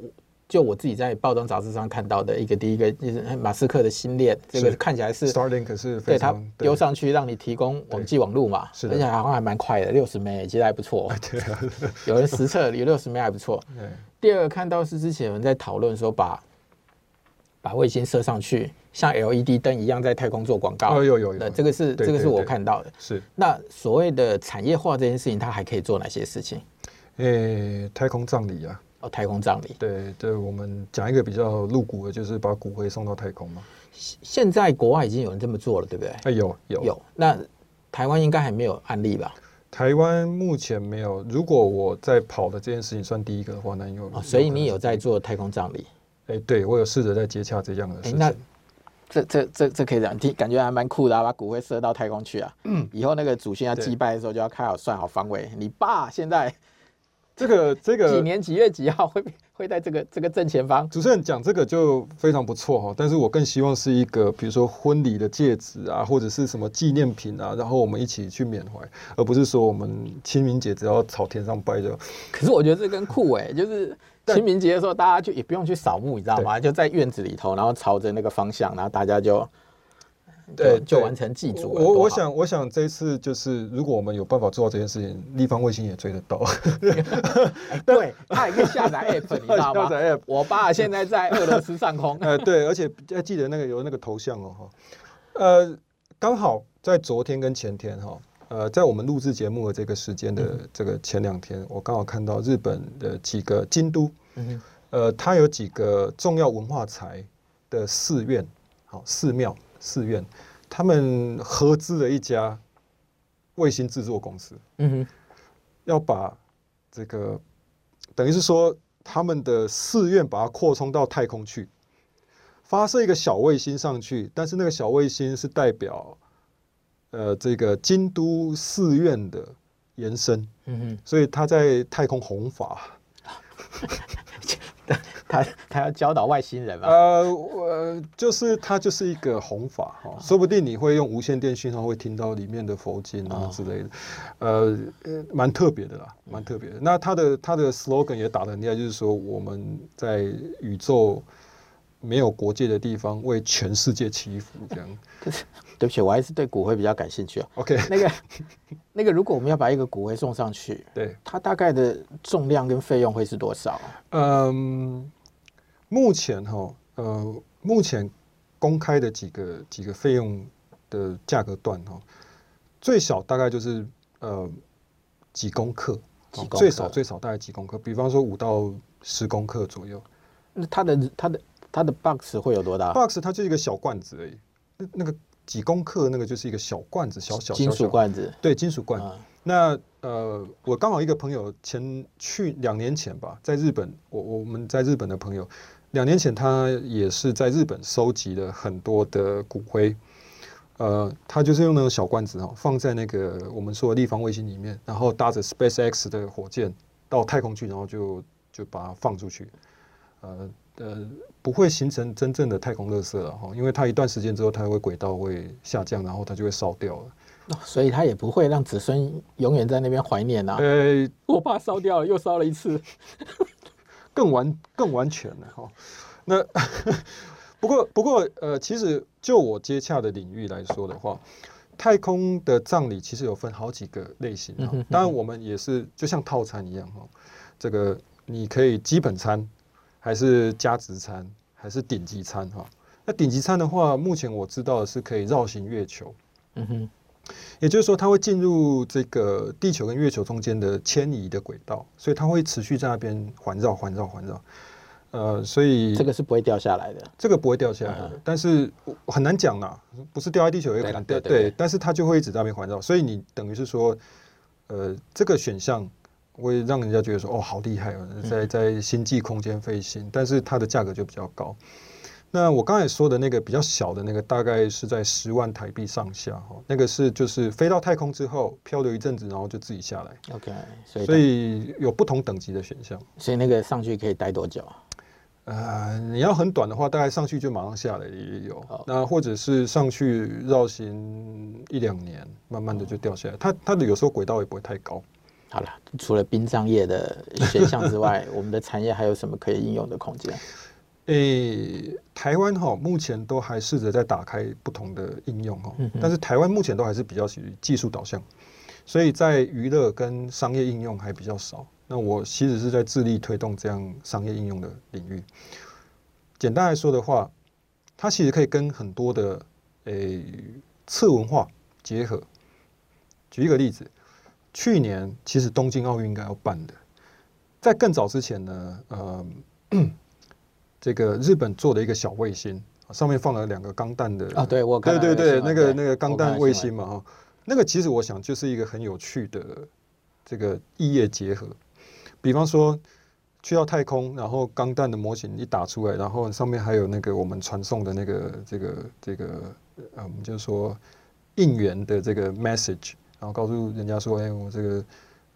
就我自己在报章杂志上看到的一个第一个就是马斯克的新链，这个看起来是 Starlink 是对它丢上去让你提供网际网络嘛，而且好像还蛮快的，六十枚其实还不错。对啊，有人实测有六十枚还不错。第二个看到是之前有人在讨论说把把卫星射上去，像 LED 灯一样在太空做广告。有有有，这个是这个是我看到的。是那所谓的产业化这件事情，它还可以做哪些事情？诶，太空葬礼啊。哦太空葬礼，对对，我们讲一个比较露骨的，就是把骨灰送到太空嘛。现在国外已经有人这么做了，对不对？哎，有有有。那台湾应该还没有案例吧？台湾目前没有。如果我在跑的这件事情算第一个的话，那有。哦，所以你有在做太空葬礼？哎，对，我有试着在接洽这样的事情。那这这这这可以讲，听感觉还蛮酷的啊，把骨灰射到太空去啊。嗯。以后那个祖先要祭拜的时候，就要开好算好方位。你爸现在。这个这个几年几月几号会会在这个这个正前方？主持人讲这个就非常不错哈，但是我更希望是一个比如说婚礼的戒指啊，或者是什么纪念品啊，然后我们一起去缅怀，而不是说我们清明节只要朝天上拜就。可是我觉得这更酷哎，就是清明节的时候大家就也不用去扫墓，你知道吗？就在院子里头，然后朝着那个方向，然后大家就。对，就完成祭祖。我我想，我想这一次就是，如果我们有办法做到这件事情，立方卫星也追得到。对，他也可以下载 App，你知道吗？下载 App。我爸现在在俄罗斯上空。呃，对，而且还记得那个有那个头像哦，哈。呃，刚好在昨天跟前天哈，呃，在我们录制节目的这个时间的这个前两天，我刚好看到日本的几个京都，呃，它有几个重要文化财的寺院，好寺庙。寺院，他们合资了一家卫星制作公司，嗯哼，要把这个等于是说他们的寺院把它扩充到太空去，发射一个小卫星上去，但是那个小卫星是代表呃这个京都寺院的延伸，嗯哼，所以他在太空弘法。他他要教导外星人吗？呃，我就是他就是一个弘法哈，说不定你会用无线电讯号会听到里面的佛经啊之类的，呃，蛮特别的啦，蛮特别的。那他的他的 slogan 也打得很厉害，就是说我们在宇宙没有国界的地方为全世界祈福这样。对不起，我还是对骨灰比较感兴趣啊。OK，那个那个，如果我们要把一个骨灰送上去，对，它大概的重量跟费用会是多少？嗯，目前哈，呃，目前公开的几个几个费用的价格段哈，最小大概就是呃几公克，几公克最少最少大概几公克，比方说五到十公克左右。那它的它的它的 box 会有多大 box 它就是一个小罐子而已，那那个几公克那个就是一个小罐子，小小金属罐子，对，金属罐。嗯那呃，我刚好一个朋友前去两年前吧，在日本，我我们在日本的朋友，两年前他也是在日本收集了很多的骨灰，呃，他就是用那种小罐子哦，放在那个我们说的立方卫星里面，然后搭着 SpaceX 的火箭到太空去，然后就就把它放出去，呃呃，不会形成真正的太空垃圾了哈，因为它一段时间之后，它会轨道会下降，然后它就会烧掉了。所以它也不会让子孙永远在那边怀念啊。呃，我怕烧掉了，又烧了一次，更完更完全了哈。那 不过不过呃，其实就我接洽的领域来说的话，太空的葬礼其实有分好几个类型啊。当然我们也是就像套餐一样哈，这个你可以基本餐，还是加值餐，还是顶级餐哈。那顶级餐的话，目前我知道的是可以绕行月球。嗯哼。也就是说，它会进入这个地球跟月球中间的迁移的轨道，所以它会持续在那边环绕、环绕、环绕。呃，所以这个是不会掉下来的，这个不会掉下来的，嗯、但是很难讲啦，不是掉在地球也可能掉，对，对，对，但是它就会一直在那边环绕，所以你等于是说，呃，这个选项会让人家觉得说，哦，好厉害哦，在在星际空间飞行，但是它的价格就比较高。那我刚才说的那个比较小的那个，大概是在十万台币上下哈。那个是就是飞到太空之后漂流一阵子，然后就自己下来。OK，所以所以有不同等级的选项。所以那个上去可以待多久？呃，你要很短的话，大概上去就马上下来也有。Oh. 那或者是上去绕行一两年，慢慢的就掉下来。它它的有时候轨道也不会太高。好了，除了殡葬业的选项之外，我们的产业还有什么可以应用的空间？诶、欸，台湾哈目前都还试着在打开不同的应用哈，但是台湾目前都还是比较属于技术导向，所以在娱乐跟商业应用还比较少。那我其实是在致力推动这样商业应用的领域。简单来说的话，它其实可以跟很多的诶、欸、次文化结合。举一个例子，去年其实东京奥运应该要办的，在更早之前呢，呃。这个日本做的一个小卫星，上面放了两个钢弹的啊，对我对对对，那个那个钢弹卫星嘛，哈，那个其实我想就是一个很有趣的这个异业结合。比方说去到太空，然后钢弹的模型一打出来，然后上面还有那个我们传送的那个这个这个呃，我们就是说应援的这个 message，然后告诉人家说，哎，我这个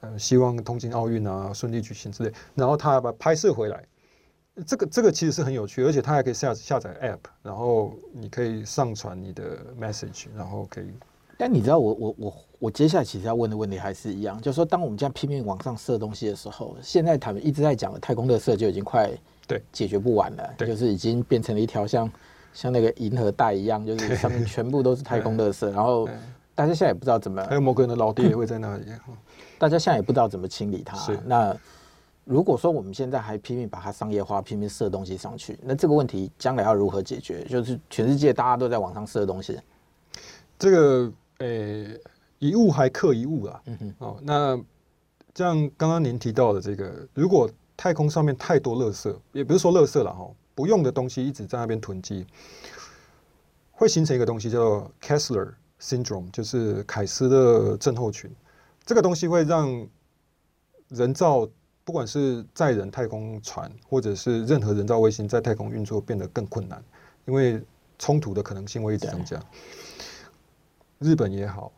呃希望东京奥运啊顺利举行之类，然后他把拍摄回来。这个这个其实是很有趣，而且他还可以下下载 App，然后你可以上传你的 message，然后可以。但你知道我我我我接下来其实要问的问题还是一样，就是说当我们这样拼命往上射东西的时候，现在他们一直在讲的太空垃圾就已经快对。解决不完了，就是已经变成了一条像像那个银河带一样，就是上面全部都是太空垃圾，然后大家现在也不知道怎么，还有某个人的老爹也会在那里，大家现在也不知道怎么清理它。是那。如果说我们现在还拼命把它商业化，拼命射东西上去，那这个问题将来要如何解决？就是全世界大家都在往上射东西，这个呃，一物还克一物啊。嗯哼。哦，那像刚刚您提到的这个，如果太空上面太多垃圾，也不是说垃圾了哈，不用的东西一直在那边囤积，会形成一个东西叫做 Kessler Syndrome，就是凯斯勒症候群。这个东西会让人造不管是载人太空船，或者是任何人造卫星在太空运作，变得更困难，因为冲突的可能性会一直增加。日本也好，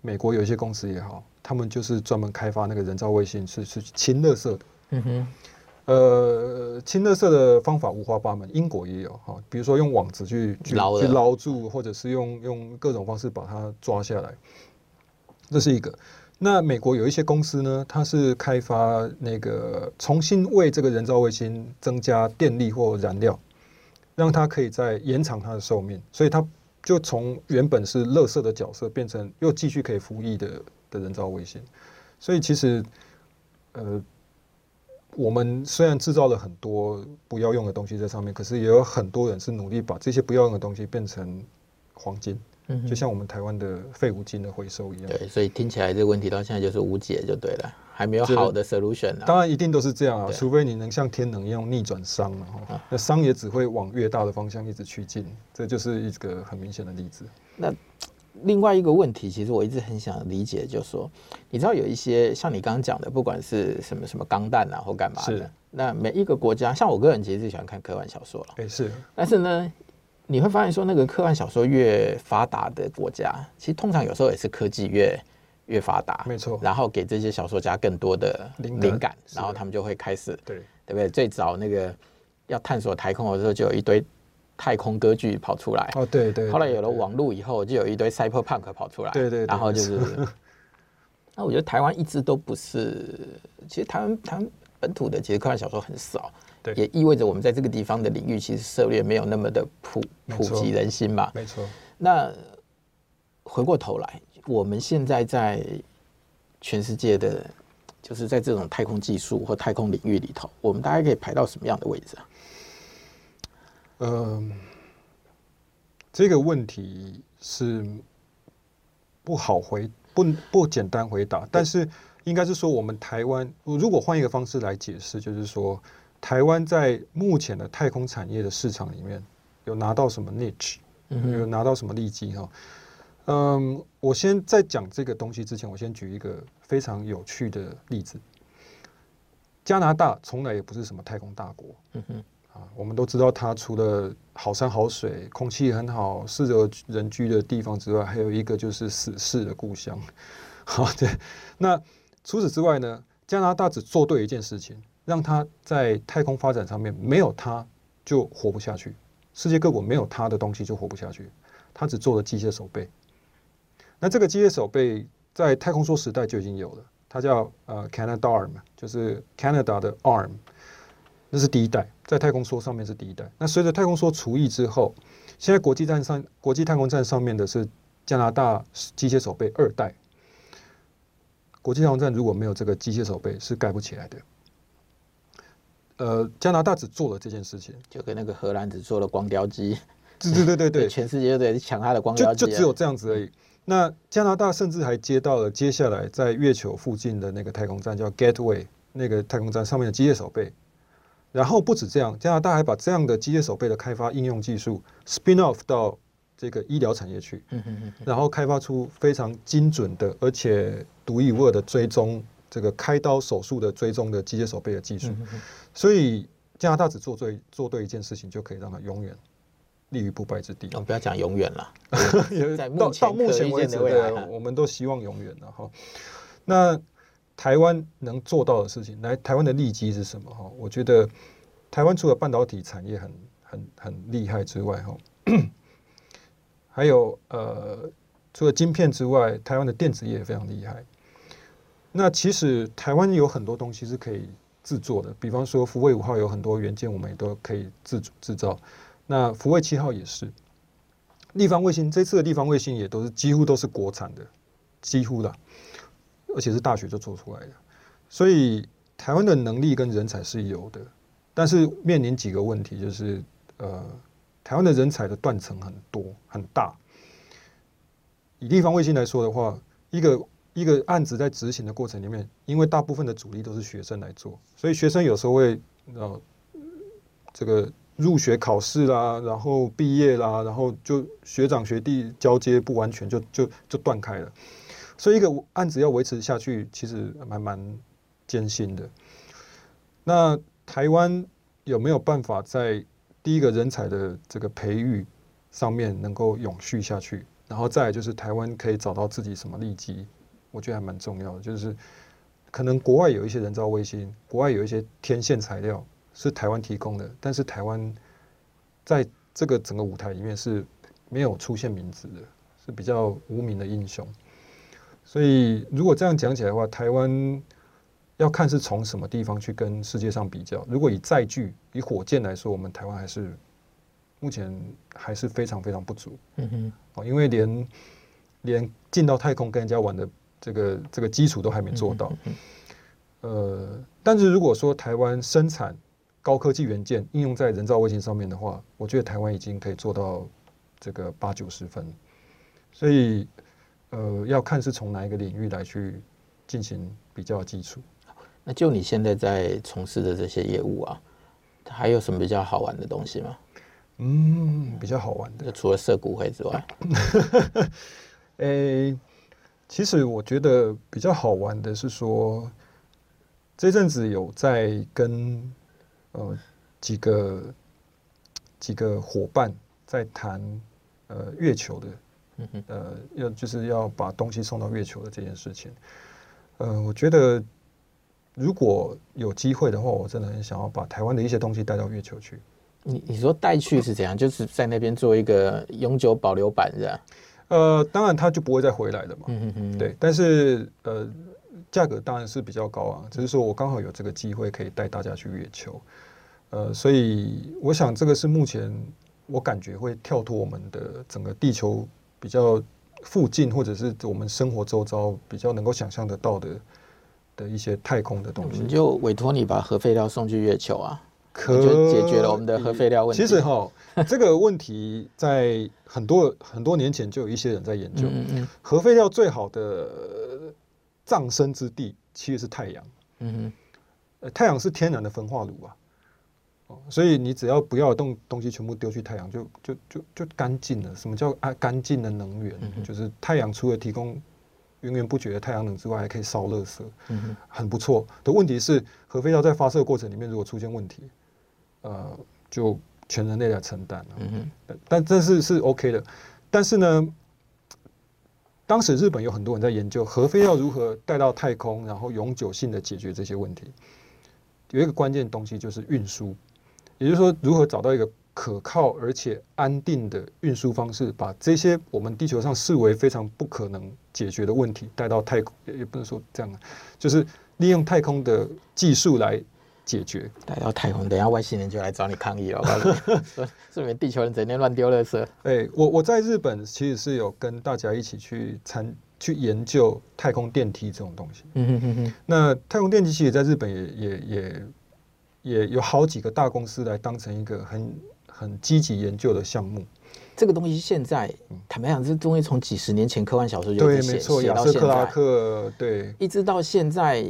美国有一些公司也好，他们就是专门开发那个人造卫星，是是清垃圾的。嗯哼，呃，清垃圾的方法五花八门，英国也有哈，比如说用网子去去捞去捞住，或者是用用各种方式把它抓下来，这是一个。那美国有一些公司呢，它是开发那个重新为这个人造卫星增加电力或燃料，让它可以再延长它的寿命，所以它就从原本是垃圾的角色变成又继续可以服役的的人造卫星。所以其实，呃，我们虽然制造了很多不要用的东西在上面，可是也有很多人是努力把这些不要用的东西变成黄金。嗯，就像我们台湾的废五金的回收一样。对，所以听起来这个问题到现在就是无解就对了，还没有好的 solution 啊。当然一定都是这样啊，除非你能像天能一样逆转熵了哈，那熵也只会往越大的方向一直趋近，这就是一个很明显的例子。那另外一个问题，其实我一直很想理解，就是说，你知道有一些像你刚刚讲的，不管是什么什么钢弹啊或干嘛的，那每一个国家，像我个人其实最喜欢看科幻小说了，哎是，但是呢。你会发现说，那个科幻小说越发达的国家，其实通常有时候也是科技越越发达，没错。然后给这些小说家更多的灵感，然后他们就会开始，对对不对？最早那个要探索太空的时候，就有一堆太空歌剧跑出来。哦，对对。后来有了网络以后，就有一堆 cyberpunk 跑出来。对对。然后就是，那我觉得台湾一直都不是，其实台湾台湾本土的其实科幻小说很少。对，也意味着我们在这个地方的领域，其实涉猎没有那么的普普及人心嘛。没错。那回过头来，我们现在在全世界的，就是在这种太空技术或太空领域里头，我们大概可以排到什么样的位置啊？嗯，这个问题是不好回，不不简单回答。但是应该是说，我们台湾，如果换一个方式来解释，就是说。台湾在目前的太空产业的市场里面，有拿到什么 niche，有拿到什么利基哈？嗯，我先在讲这个东西之前，我先举一个非常有趣的例子。加拿大从来也不是什么太空大国，嗯哼，啊，我们都知道它除了好山好水、空气很好、适合人居的地方之外，还有一个就是死士的故乡。好，对，那除此之外呢，加拿大只做对一件事情。让他在太空发展上面没有他就活不下去，世界各国没有他的东西就活不下去。他只做了机械手臂，那这个机械手臂在太空梭时代就已经有了，它叫呃 Canada Arm，就是 Canada 的 Arm，那是第一代，在太空梭上面是第一代。那随着太空梭除役之后，现在国际站上国际太空站上面的是加拿大机械手背二代。国际太空站如果没有这个机械手背，是盖不起来的。呃，加拿大只做了这件事情，就跟那个荷兰只做了光雕机，对对对 对对，全世界都在抢他的光雕机，就就只有这样子而已。那加拿大甚至还接到了接下来在月球附近的那个太空站叫 Gateway 那个太空站上面的机械手臂，然后不止这样，加拿大还把这样的机械手背的开发应用技术 spin off 到这个医疗产业去，然后开发出非常精准的而且独一无二的追踪。这个开刀手术的追踪的机械手背的技术，所以加拿大只做对做对一件事情，就可以让它永远立于不败之地。我们不要讲永远了，到到目前为止，我们都希望永远了哈。那台湾能做到的事情，来台湾的利基是什么哈？我觉得台湾除了半导体产业很很很厉害之外哈，还有呃，除了晶片之外，台湾的电子业也非常厉害。那其实台湾有很多东西是可以制作的，比方说福卫五号有很多元件，我们也都可以自主制造。那福卫七号也是，立方卫星这次的立方卫星也都是几乎都是国产的，几乎啦，而且是大学就做出来的。所以台湾的能力跟人才是有的，但是面临几个问题，就是呃，台湾的人才的断层很多很大。以立方卫星来说的话，一个。一个案子在执行的过程里面，因为大部分的主力都是学生来做，所以学生有时候会呃，这个入学考试啦，然后毕业啦，然后就学长学弟交接不完全就就就断开了，所以一个案子要维持下去，其实还蛮艰辛的。那台湾有没有办法在第一个人才的这个培育上面能够永续下去？然后再就是台湾可以找到自己什么利基？我觉得还蛮重要的，就是可能国外有一些人造卫星，国外有一些天线材料是台湾提供的，但是台湾在这个整个舞台里面是没有出现名字的，是比较无名的英雄。所以如果这样讲起来的话，台湾要看是从什么地方去跟世界上比较。如果以载具、以火箭来说，我们台湾还是目前还是非常非常不足。嗯哼，哦，因为连连进到太空跟人家玩的。这个这个基础都还没做到，呃，但是如果说台湾生产高科技元件应用在人造卫星上面的话，我觉得台湾已经可以做到这个八九十分。所以呃，要看是从哪一个领域来去进行比较基础。那就你现在在从事的这些业务啊，还有什么比较好玩的东西吗？嗯，比较好玩的，除了设股会之外，诶、欸，其实我觉得比较好玩的是说，这阵子有在跟呃几个几个伙伴在谈呃月球的，呃要就是要把东西送到月球的这件事情，呃，我觉得。如果有机会的话，我真的很想要把台湾的一些东西带到月球去。你你说带去是怎样？就是在那边做一个永久保留版，是吧？呃，当然它就不会再回来了嘛。嗯嗯嗯。对，但是呃，价格当然是比较高啊。只是说我刚好有这个机会可以带大家去月球，呃，所以我想这个是目前我感觉会跳脱我们的整个地球比较附近，或者是我们生活周遭比较能够想象得到的。的一些太空的东西，就委托你把核废料送去月球啊，可就解决了我们的核废料问题。其实哈，这个问题在很多很多年前就有一些人在研究。嗯嗯，核废料最好的葬身之地其实是太阳。嗯哼，太阳是天然的焚化炉啊。所以你只要不要动东西全部丢去太阳，就就就就干净了。什么叫啊干净的能源？就是太阳除了提供。源源不绝的太阳能之外，还可以烧垃圾，嗯、很不错。的问题是，核废料在发射过程里面如果出现问题，呃，就全人类来承担了。嗯、但这是是 OK 的。但是呢，当时日本有很多人在研究核废料如何带到太空，然后永久性的解决这些问题。有一个关键东西就是运输，也就是说，如何找到一个。可靠而且安定的运输方式，把这些我们地球上视为非常不可能解决的问题带到太空，也不能说这样，就是利用太空的技术来解决。带到太空，等下外星人就来找你抗议了。是你 们地球人整天乱丢垃圾。哎，我我在日本其实是有跟大家一起去参去研究太空电梯这种东西。嗯哼哼哼。那太空电梯其实在日本也也也也有好几个大公司来当成一个很。很积极研究的项目，这个东西现在坦白讲，这东西从几十年前科幻小说就写写到现在，对，一直到现在。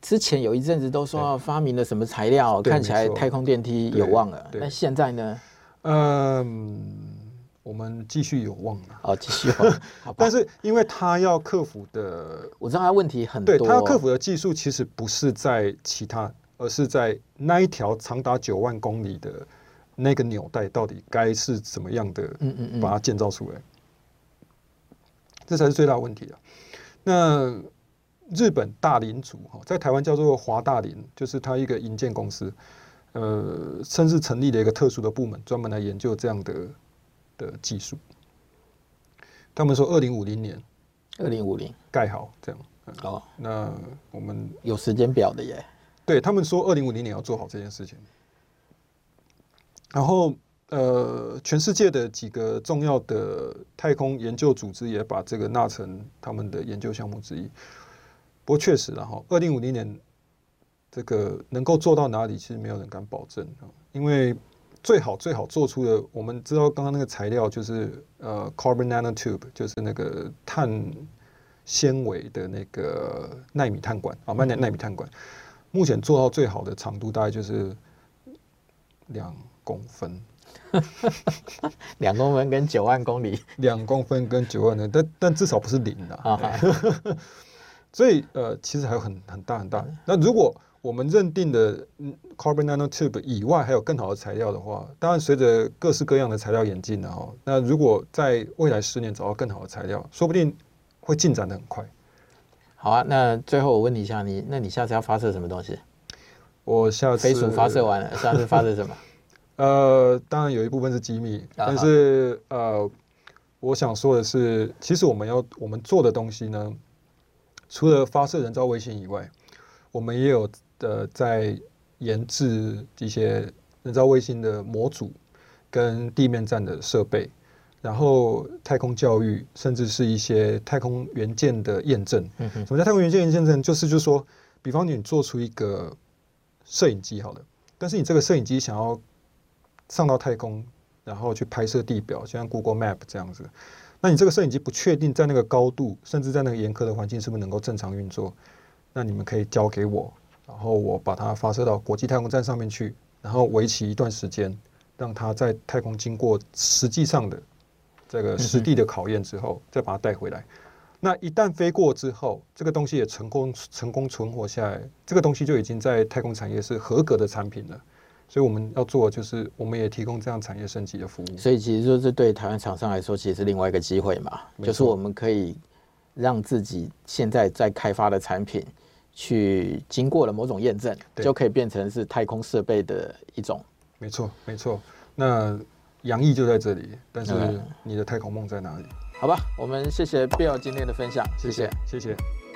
之前有一阵子都说要发明了什么材料，看起来太空电梯有望了。那现在呢？嗯，我们继续有望了。好，继续有望。但是因为他要克服的，我知道他问题很多。对，他要克服的技术其实不是在其他，而是在那一条长达九万公里的。那个纽带到底该是怎么样的？嗯嗯把它建造出来，这才是最大的问题啊。那日本大林组哈，在台湾叫做华大林，就是它一个营建公司，呃，甚至成立了一个特殊的部门，专门来研究这样的的技术。他们说，二零五零年，二零五零盖好这样。哦，那我们有时间表的耶。对他们说，二零五零年要做好这件事情。然后，呃，全世界的几个重要的太空研究组织也把这个纳成他们的研究项目之一。不过，确实，然后二零五零年这个能够做到哪里，其实没有人敢保证。因为最好最好做出的，我们知道刚刚那个材料就是呃，carbon nanotube，就是那个碳纤维的那个纳米碳管啊，慢点纳米碳管。目前做到最好的长度大概就是两。公分，两公分跟九万公里，两公分跟九万的，但但至少不是零的。啊、所以呃，其实还有很很大很大。那如果我们认定的 carbon nanotube 以外还有更好的材料的话，当然随着各式各样的材料演进，然后那如果在未来十年找到更好的材料，说不定会进展的很快。好啊，那最后我问你一下，你那你下次要发射什么东西？我下次飞鼠发射完了，下次发射什么？呃，当然有一部分是机密，但是呃，我想说的是，其实我们要我们做的东西呢，除了发射人造卫星以外，我们也有呃在研制一些人造卫星的模组跟地面站的设备，然后太空教育，甚至是一些太空元件的验证。嗯。什么叫太空元件验证？就是就是说，比方你做出一个摄影机好了，但是你这个摄影机想要上到太空，然后去拍摄地表，就像 Google Map 这样子，那你这个摄影机不确定在那个高度，甚至在那个严苛的环境是不是能够正常运作？那你们可以交给我，然后我把它发射到国际太空站上面去，然后为期一段时间，让它在太空经过实际上的这个实地的考验之后，再把它带回来。那一旦飞过之后，这个东西也成功成功存活下来，这个东西就已经在太空产业是合格的产品了。所以我们要做的就是，我们也提供这样产业升级的服务。所以其实说，这对台湾厂商来说，其实是另外一个机会嘛，就是我们可以让自己现在在开发的产品，去经过了某种验证，就可以变成是太空设备的一种。没错，没错。那洋溢就在这里，但是你的太空梦在哪里？好吧，我们谢谢 Bill 今天的分享，谢谢，谢谢。谢谢